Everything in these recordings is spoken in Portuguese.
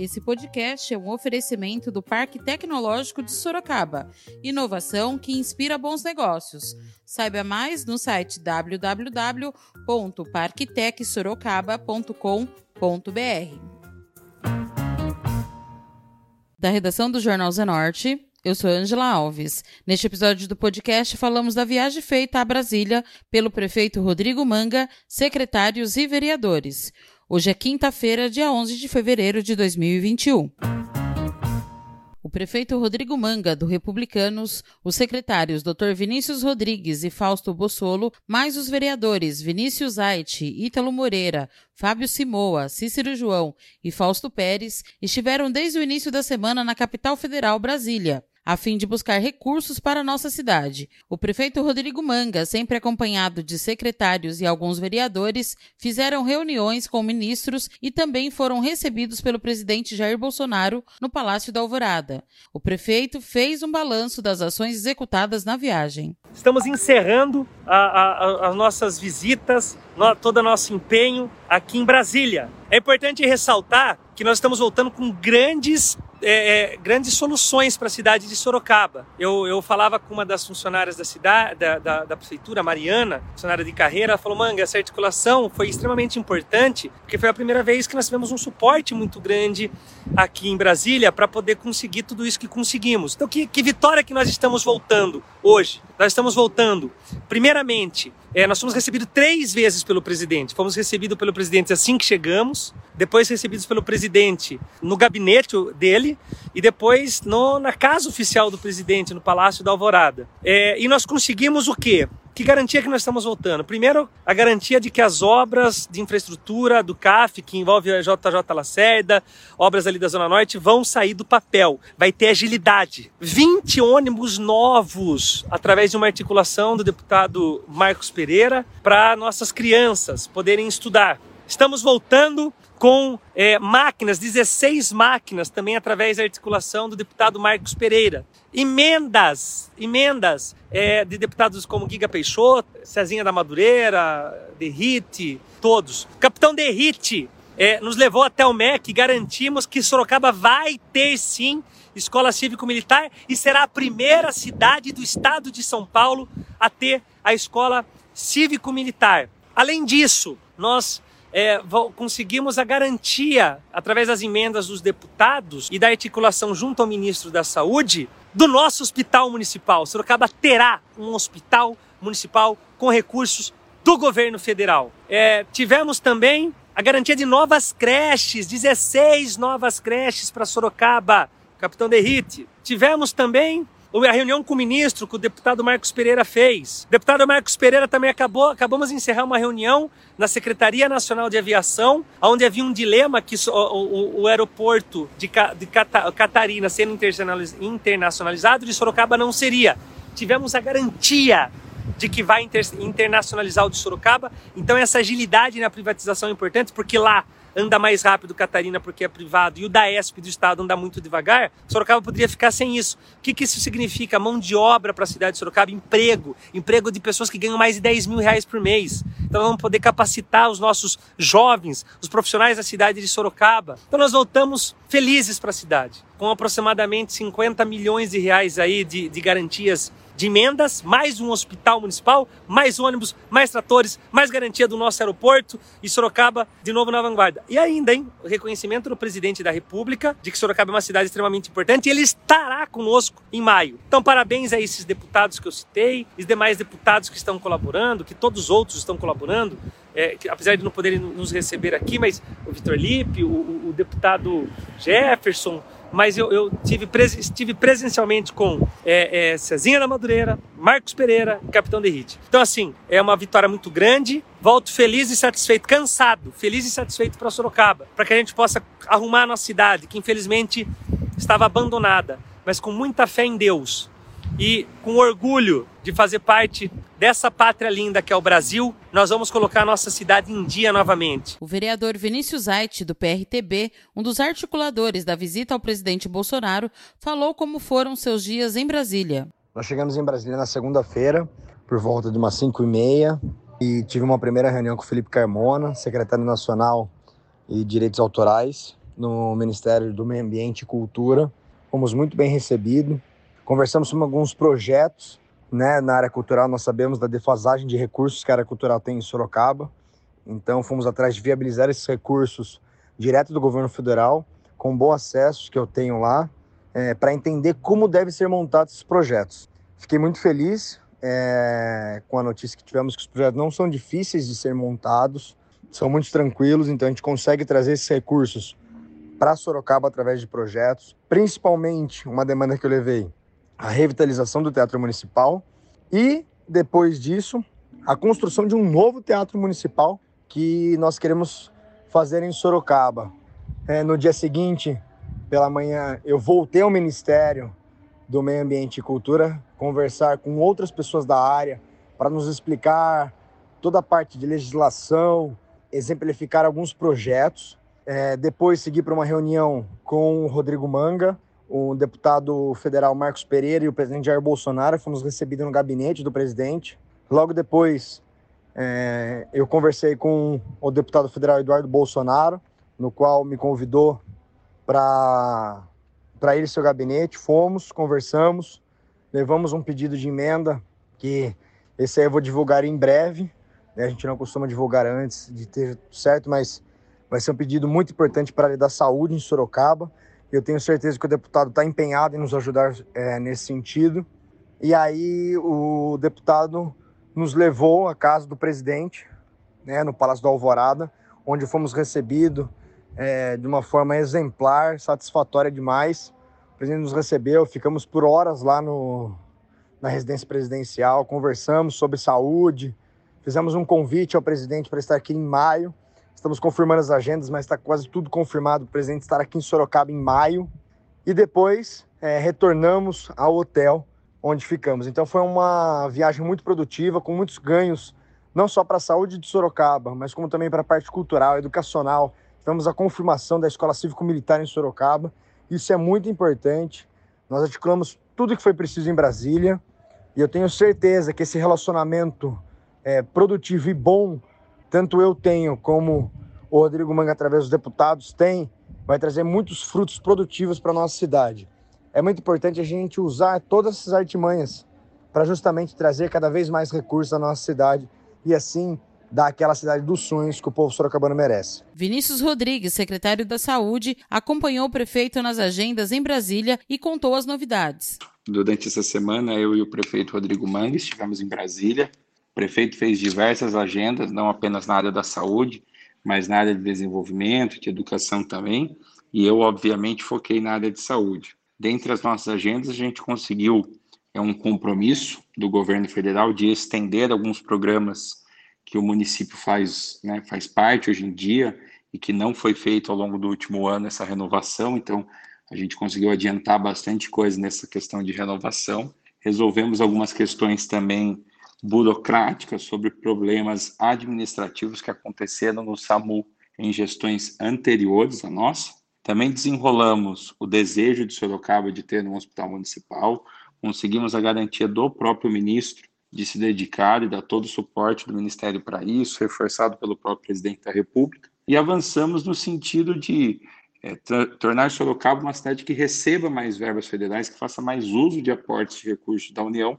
Esse podcast é um oferecimento do Parque Tecnológico de Sorocaba. Inovação que inspira bons negócios. Saiba mais no site www.parktecsorocaba.com.br. Da redação do Jornal Zenorte, eu sou Angela Alves. Neste episódio do podcast falamos da viagem feita a Brasília pelo prefeito Rodrigo Manga, secretários e vereadores. Hoje é quinta-feira, dia 11 de fevereiro de 2021. O prefeito Rodrigo Manga, do Republicanos, os secretários Dr. Vinícius Rodrigues e Fausto Bossolo, mais os vereadores Vinícius Aite, Ítalo Moreira, Fábio Simoa, Cícero João e Fausto Pérez estiveram desde o início da semana na capital federal, Brasília a fim de buscar recursos para nossa cidade. O prefeito Rodrigo Manga, sempre acompanhado de secretários e alguns vereadores, fizeram reuniões com ministros e também foram recebidos pelo presidente Jair Bolsonaro no Palácio da Alvorada. O prefeito fez um balanço das ações executadas na viagem. Estamos encerrando as nossas visitas, todo o nosso empenho aqui em Brasília. É importante ressaltar que nós estamos voltando com grandes é, é, grandes soluções para a cidade de Sorocaba. Eu, eu falava com uma das funcionárias da cidade, da, da, da, prefeitura, Mariana, funcionária de carreira, ela falou: Manga, essa articulação foi extremamente importante, porque foi a primeira vez que nós tivemos um suporte muito grande aqui em Brasília para poder conseguir tudo isso que conseguimos. Então, que, que vitória que nós estamos voltando hoje? Nós estamos voltando, primeiramente, é, nós fomos recebidos três vezes pelo presidente. Fomos recebidos pelo presidente assim que chegamos, depois recebidos pelo presidente no gabinete dele e depois no, na casa oficial do presidente, no Palácio da Alvorada. É, e nós conseguimos o quê? Que garantia que nós estamos voltando? Primeiro, a garantia de que as obras de infraestrutura do CAF, que envolve a JJ Lacerda, obras ali da Zona Norte, vão sair do papel. Vai ter agilidade. 20 ônibus novos, através de uma articulação do deputado Marcos Pereira, para nossas crianças poderem estudar. Estamos voltando com é, máquinas, 16 máquinas, também através da articulação do deputado Marcos Pereira. Emendas, emendas é, de deputados como Giga Peixoto, Cezinha da Madureira, Derrite, todos. Capitão Derrite é, nos levou até o MEC e garantimos que Sorocaba vai ter sim escola cívico-militar e será a primeira cidade do estado de São Paulo a ter a escola cívico-militar. Além disso, nós é, conseguimos a garantia, através das emendas dos deputados e da articulação junto ao ministro da Saúde, do nosso hospital municipal. Sorocaba terá um hospital municipal com recursos do governo federal. É, tivemos também a garantia de novas creches, 16 novas creches para Sorocaba, Capitão Derrite. Tivemos também a reunião com o ministro, que o deputado Marcos Pereira fez. O deputado Marcos Pereira também acabou, acabamos de encerrar uma reunião na Secretaria Nacional de Aviação, onde havia um dilema que o, o, o aeroporto de, de Catarina sendo internacionalizado, de Sorocaba não seria. Tivemos a garantia de que vai internacionalizar o de Sorocaba, então essa agilidade na privatização é importante, porque lá anda mais rápido Catarina porque é privado e o da ESP do estado anda muito devagar, Sorocaba poderia ficar sem isso. O que, que isso significa? Mão de obra para a cidade de Sorocaba, emprego, emprego de pessoas que ganham mais de 10 mil reais por mês. Então vamos poder capacitar os nossos jovens, os profissionais da cidade de Sorocaba. Então nós voltamos felizes para a cidade, com aproximadamente 50 milhões de reais aí de, de garantias de emendas, mais um hospital municipal, mais ônibus, mais tratores, mais garantia do nosso aeroporto e Sorocaba de novo na vanguarda. E ainda, hein, o reconhecimento do presidente da República de que Sorocaba é uma cidade extremamente importante e ele estará conosco em maio. Então, parabéns a esses deputados que eu citei, os demais deputados que estão colaborando, que todos os outros estão colaborando. É, que, apesar de não poderem nos receber aqui, mas o Vitor Lipe, o, o, deputado Jefferson, mas eu, eu tive pres, estive presencialmente com é, é, Cezinha da Madureira, Marcos Pereira Capitão Derrite. Então, assim, é uma vitória muito grande. Volto feliz e satisfeito, cansado, feliz e satisfeito para Sorocaba, para que a gente possa arrumar a nossa cidade, que infelizmente estava abandonada, mas com muita fé em Deus e com orgulho de fazer parte dessa pátria linda que é o Brasil, nós vamos colocar nossa cidade em dia novamente. O vereador Vinícius Aite, do PRTB, um dos articuladores da visita ao presidente Bolsonaro, falou como foram seus dias em Brasília. Nós chegamos em Brasília na segunda-feira, por volta de umas 5 e meia, e tive uma primeira reunião com o Felipe Carmona, secretário nacional e direitos autorais no Ministério do Meio Ambiente e Cultura. Fomos muito bem recebidos. Conversamos sobre alguns projetos né, na área cultural. Nós sabemos da defasagem de recursos que a área cultural tem em Sorocaba. Então, fomos atrás de viabilizar esses recursos direto do governo federal, com bom acesso que eu tenho lá, é, para entender como devem ser montados esses projetos. Fiquei muito feliz é, com a notícia que tivemos que os projetos não são difíceis de ser montados, são muito tranquilos, então a gente consegue trazer esses recursos para Sorocaba através de projetos, principalmente uma demanda que eu levei, a revitalização do Teatro Municipal e depois disso, a construção de um novo teatro municipal que nós queremos fazer em Sorocaba. É, no dia seguinte, pela manhã, eu voltei ao Ministério do Meio Ambiente e Cultura, conversar com outras pessoas da área para nos explicar toda a parte de legislação, exemplificar alguns projetos. É, depois segui para uma reunião com o Rodrigo Manga, o deputado federal Marcos Pereira e o presidente Jair Bolsonaro. Fomos recebidos no gabinete do presidente. Logo depois, é, eu conversei com o deputado federal Eduardo Bolsonaro, no qual me convidou para ir ao seu gabinete. Fomos, conversamos, levamos um pedido de emenda que esse aí eu vou divulgar em breve. A gente não costuma divulgar antes de ter certo, mas vai ser um pedido muito importante para a área da saúde em Sorocaba. Eu tenho certeza que o deputado está empenhado em nos ajudar é, nesse sentido. E aí o deputado nos levou à casa do presidente, né, no Palácio do Alvorada, onde fomos recebidos é, de uma forma exemplar, satisfatória demais. O presidente nos recebeu, ficamos por horas lá no, na residência presidencial, conversamos sobre saúde, fizemos um convite ao presidente para estar aqui em maio. Estamos confirmando as agendas, mas está quase tudo confirmado. O presidente estará aqui em Sorocaba em maio. E depois é, retornamos ao hotel onde ficamos. Então foi uma viagem muito produtiva, com muitos ganhos, não só para a saúde de Sorocaba, mas como também para a parte cultural, educacional. Tivemos a confirmação da Escola Cívico-Militar em Sorocaba. Isso é muito importante. Nós articulamos tudo que foi preciso em Brasília e eu tenho certeza que esse relacionamento é, produtivo e bom, tanto eu tenho como o Rodrigo Manga, através dos deputados, tem, vai trazer muitos frutos produtivos para a nossa cidade é muito importante a gente usar todas essas artimanhas para justamente trazer cada vez mais recursos à nossa cidade e assim dar aquela cidade dos sonhos que o povo sorocabano merece. Vinícius Rodrigues, secretário da Saúde, acompanhou o prefeito nas agendas em Brasília e contou as novidades. Durante essa semana, eu e o prefeito Rodrigo Mangue estivemos em Brasília. O prefeito fez diversas agendas, não apenas na área da saúde, mas na área de desenvolvimento, de educação também. E eu, obviamente, foquei na área de saúde. Dentre as nossas agendas, a gente conseguiu é um compromisso do governo federal de estender alguns programas que o município faz, né, faz parte hoje em dia e que não foi feito ao longo do último ano essa renovação. Então, a gente conseguiu adiantar bastante coisa nessa questão de renovação. Resolvemos algumas questões também burocráticas sobre problemas administrativos que aconteceram no SAMU em gestões anteriores à nossa. Também desenrolamos o desejo de Sorocaba de ter um hospital municipal, conseguimos a garantia do próprio ministro de se dedicar e dar todo o suporte do Ministério para isso, reforçado pelo próprio presidente da República, e avançamos no sentido de é, tornar Sorocaba uma cidade que receba mais verbas federais, que faça mais uso de aportes de recursos da União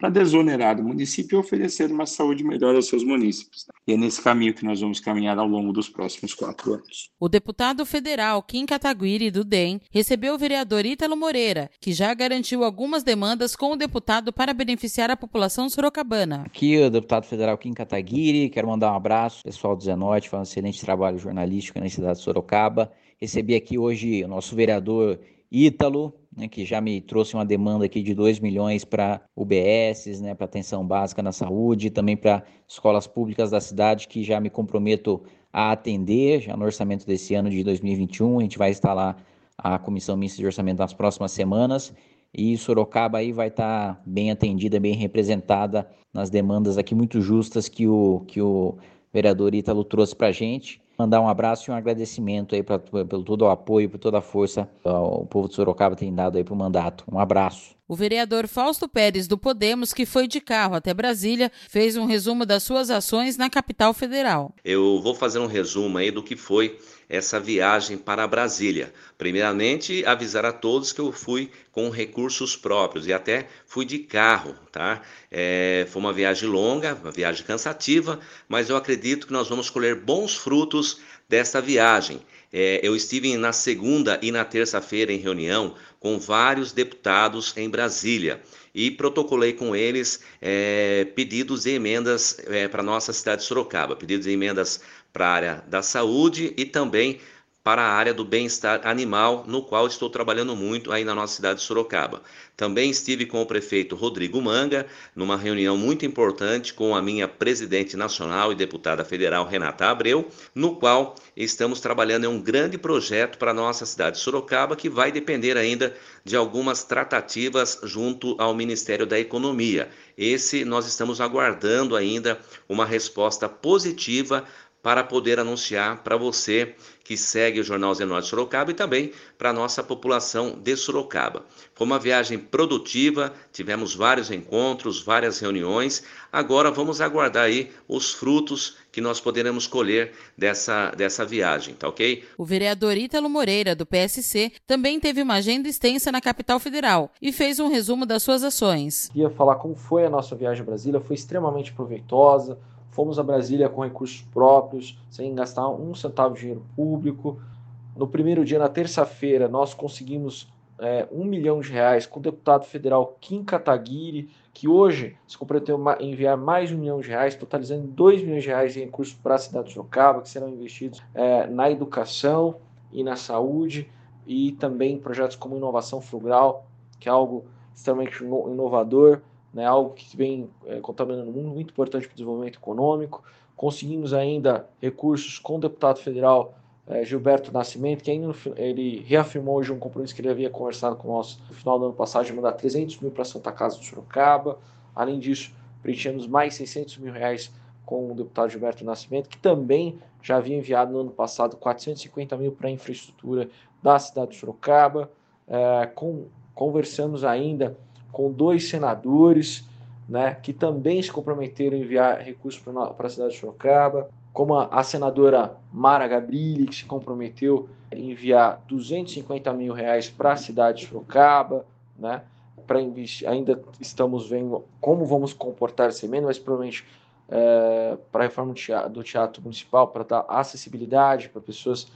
para desonerar o município e oferecer uma saúde melhor aos seus munícipes. E é nesse caminho que nós vamos caminhar ao longo dos próximos quatro anos. O deputado federal Kim Kataguiri, do DEM, recebeu o vereador Ítalo Moreira, que já garantiu algumas demandas com o deputado para beneficiar a população sorocabana. Aqui o deputado federal Kim Kataguiri, quero mandar um abraço pessoal do Zenote, faz um excelente trabalho jornalístico na cidade de Sorocaba. Recebi aqui hoje o nosso vereador Ítalo, né, que já me trouxe uma demanda aqui de 2 milhões para UBS, né, para atenção básica na saúde, também para escolas públicas da cidade, que já me comprometo a atender, já no orçamento desse ano de 2021, a gente vai instalar a Comissão Mista de Orçamento nas próximas semanas, e Sorocaba aí vai estar tá bem atendida, bem representada nas demandas aqui muito justas que o, que o vereador Ítalo trouxe para a gente mandar um abraço e um agradecimento aí pra, pelo todo o apoio, por toda a força que o povo de Sorocaba tem dado aí para o mandato. Um abraço. O vereador Fausto Pérez do Podemos, que foi de carro até Brasília, fez um resumo das suas ações na capital federal. Eu vou fazer um resumo aí do que foi essa viagem para Brasília. Primeiramente, avisar a todos que eu fui com recursos próprios e até fui de carro, tá? É, foi uma viagem longa, uma viagem cansativa, mas eu acredito que nós vamos colher bons frutos desta viagem. É, eu estive na segunda e na terça-feira em reunião com vários deputados em Brasília e protocolei com eles é, pedidos e emendas é, para nossa cidade de Sorocaba, pedidos e emendas para a área da saúde e também para a área do bem-estar animal, no qual estou trabalhando muito aí na nossa cidade de Sorocaba. Também estive com o prefeito Rodrigo Manga, numa reunião muito importante com a minha presidente nacional e deputada federal Renata Abreu, no qual estamos trabalhando em um grande projeto para a nossa cidade de Sorocaba, que vai depender ainda de algumas tratativas junto ao Ministério da Economia. Esse nós estamos aguardando ainda uma resposta positiva para poder anunciar para você que segue o Jornal Zenorte Sorocaba e também para a nossa população de Sorocaba. Foi uma viagem produtiva, tivemos vários encontros, várias reuniões. Agora vamos aguardar aí os frutos que nós poderemos colher dessa, dessa viagem, tá ok? O vereador Ítalo Moreira, do PSC, também teve uma agenda extensa na capital federal e fez um resumo das suas ações. Queria falar como foi a nossa viagem a Brasília, foi extremamente proveitosa Fomos a Brasília com recursos próprios, sem gastar um centavo de dinheiro público. No primeiro dia, na terça-feira, nós conseguimos é, um milhão de reais com o deputado federal Kim Kataguiri, que hoje se comprometeu a enviar mais um milhão de reais, totalizando dois milhões de reais em recursos para a cidade de Sorocaba, que serão investidos é, na educação e na saúde, e também projetos como inovação frugal, que é algo extremamente inovador né, algo que vem é, contaminando o mundo, muito importante para o desenvolvimento econômico. Conseguimos ainda recursos com o deputado federal é, Gilberto Nascimento, que ainda no, ele reafirmou hoje um compromisso que ele havia conversado com nós no final do ano passado de mandar 300 mil para Santa Casa de Sorocaba. Além disso, preenchemos mais 600 mil reais com o deputado Gilberto Nascimento, que também já havia enviado no ano passado 450 mil para a infraestrutura da cidade de Sorocaba. É, com, conversamos ainda com dois senadores, né, que também se comprometeram a enviar recursos para a cidade de Sorocaba, como a, a, senadora Mara Gabrilli, que se comprometeu a enviar 250 mil reais para a cidade de Sorocaba, né, para ainda estamos vendo como vamos comportar essa emenda, mas provavelmente é, para a reforma do teatro, do teatro municipal, para dar acessibilidade para pessoas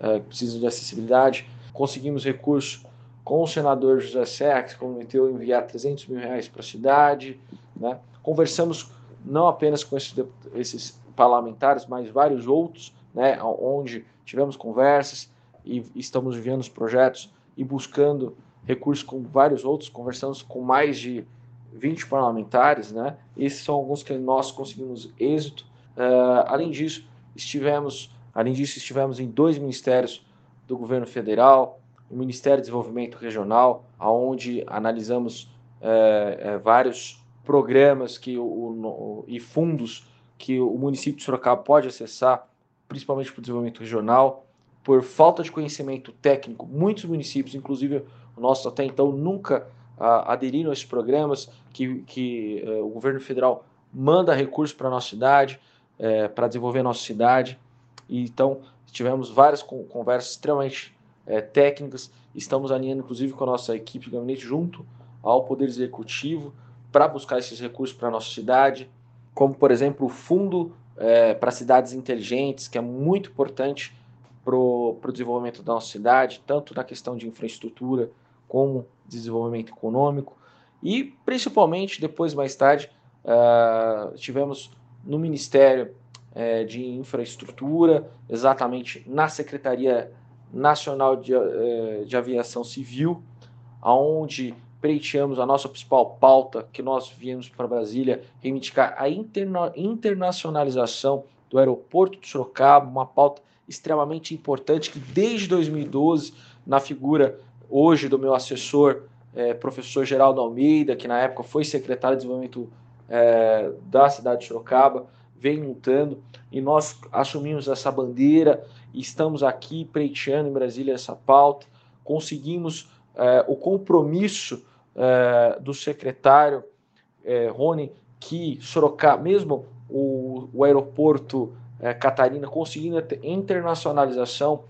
é, que precisam de acessibilidade. Conseguimos recursos com o senador José Serra, que a enviar 300 mil reais para a cidade. Né? Conversamos não apenas com esses, esses parlamentares, mas vários outros, né? onde tivemos conversas e estamos enviando os projetos e buscando recursos com vários outros. Conversamos com mais de 20 parlamentares. Né? Esses são alguns que nós conseguimos êxito. Uh, além disso, estivemos, além disso, estivemos em dois ministérios do governo federal, o Ministério do Desenvolvimento Regional, aonde analisamos é, é, vários programas que o, e fundos que o município de Sorocaba pode acessar, principalmente para o desenvolvimento regional. Por falta de conhecimento técnico, muitos municípios, inclusive o nosso até então, nunca a, aderiram a esses programas que, que é, o governo federal manda recursos para a nossa cidade, é, para desenvolver a nossa cidade. E, então, tivemos várias conversas extremamente é, técnicas. Estamos alinhando, inclusive, com a nossa equipe de gabinete junto ao Poder Executivo para buscar esses recursos para a nossa cidade, como, por exemplo, o Fundo é, para Cidades Inteligentes, que é muito importante para o desenvolvimento da nossa cidade, tanto na questão de infraestrutura como desenvolvimento econômico. E, principalmente, depois, mais tarde, uh, tivemos no Ministério uh, de Infraestrutura, exatamente na Secretaria Nacional de, eh, de Aviação Civil, aonde pleiteamos a nossa principal pauta, que nós viemos para Brasília reivindicar a interna internacionalização do aeroporto de Sorocaba, uma pauta extremamente importante que desde 2012, na figura hoje do meu assessor, é, professor Geraldo Almeida, que na época foi secretário de desenvolvimento é, da cidade de Sorocaba, vem lutando e nós assumimos essa bandeira estamos aqui pleiteando em Brasília essa pauta, conseguimos é, o compromisso é, do secretário é, Rony que Sorocaba, mesmo o, o aeroporto é, Catarina conseguindo ter internacionalização,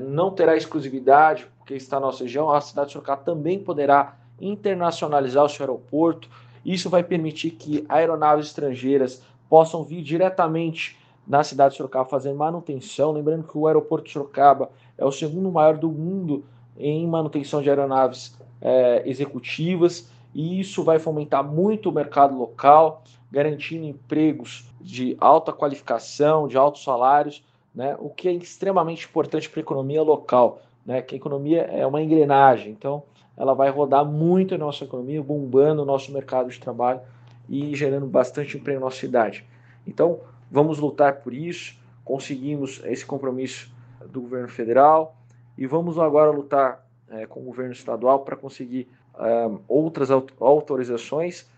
não terá exclusividade, porque está na nossa região, a cidade de Sorocaba também poderá internacionalizar o seu aeroporto. Isso vai permitir que aeronaves estrangeiras possam vir diretamente na cidade de Sorocaba fazer manutenção. Lembrando que o aeroporto de Sorocaba é o segundo maior do mundo em manutenção de aeronaves é, executivas, e isso vai fomentar muito o mercado local, garantindo empregos de alta qualificação, de altos salários, né, o que é extremamente importante para a economia local, né, que a economia é uma engrenagem, então ela vai rodar muito a nossa economia, bombando o nosso mercado de trabalho e gerando bastante emprego na nossa cidade. Então, vamos lutar por isso, conseguimos esse compromisso do governo federal e vamos agora lutar é, com o governo estadual para conseguir é, outras autorizações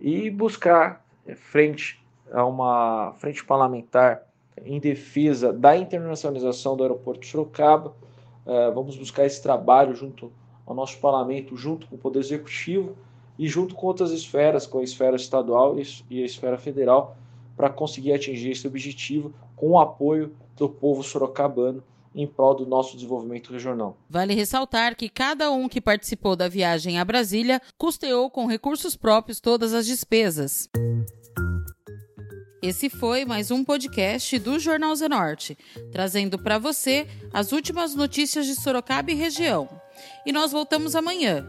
e buscar é, frente a uma frente parlamentar em defesa da internacionalização do aeroporto de Sorocaba. É, vamos buscar esse trabalho junto ao nosso parlamento, junto com o Poder Executivo e junto com outras esferas, com a esfera estadual e a esfera federal, para conseguir atingir esse objetivo com o apoio do povo sorocabano em prol do nosso desenvolvimento regional. Vale ressaltar que cada um que participou da viagem a Brasília custeou com recursos próprios todas as despesas. Esse foi mais um podcast do Jornal Zenorte, trazendo para você as últimas notícias de Sorocaba e região. E nós voltamos amanhã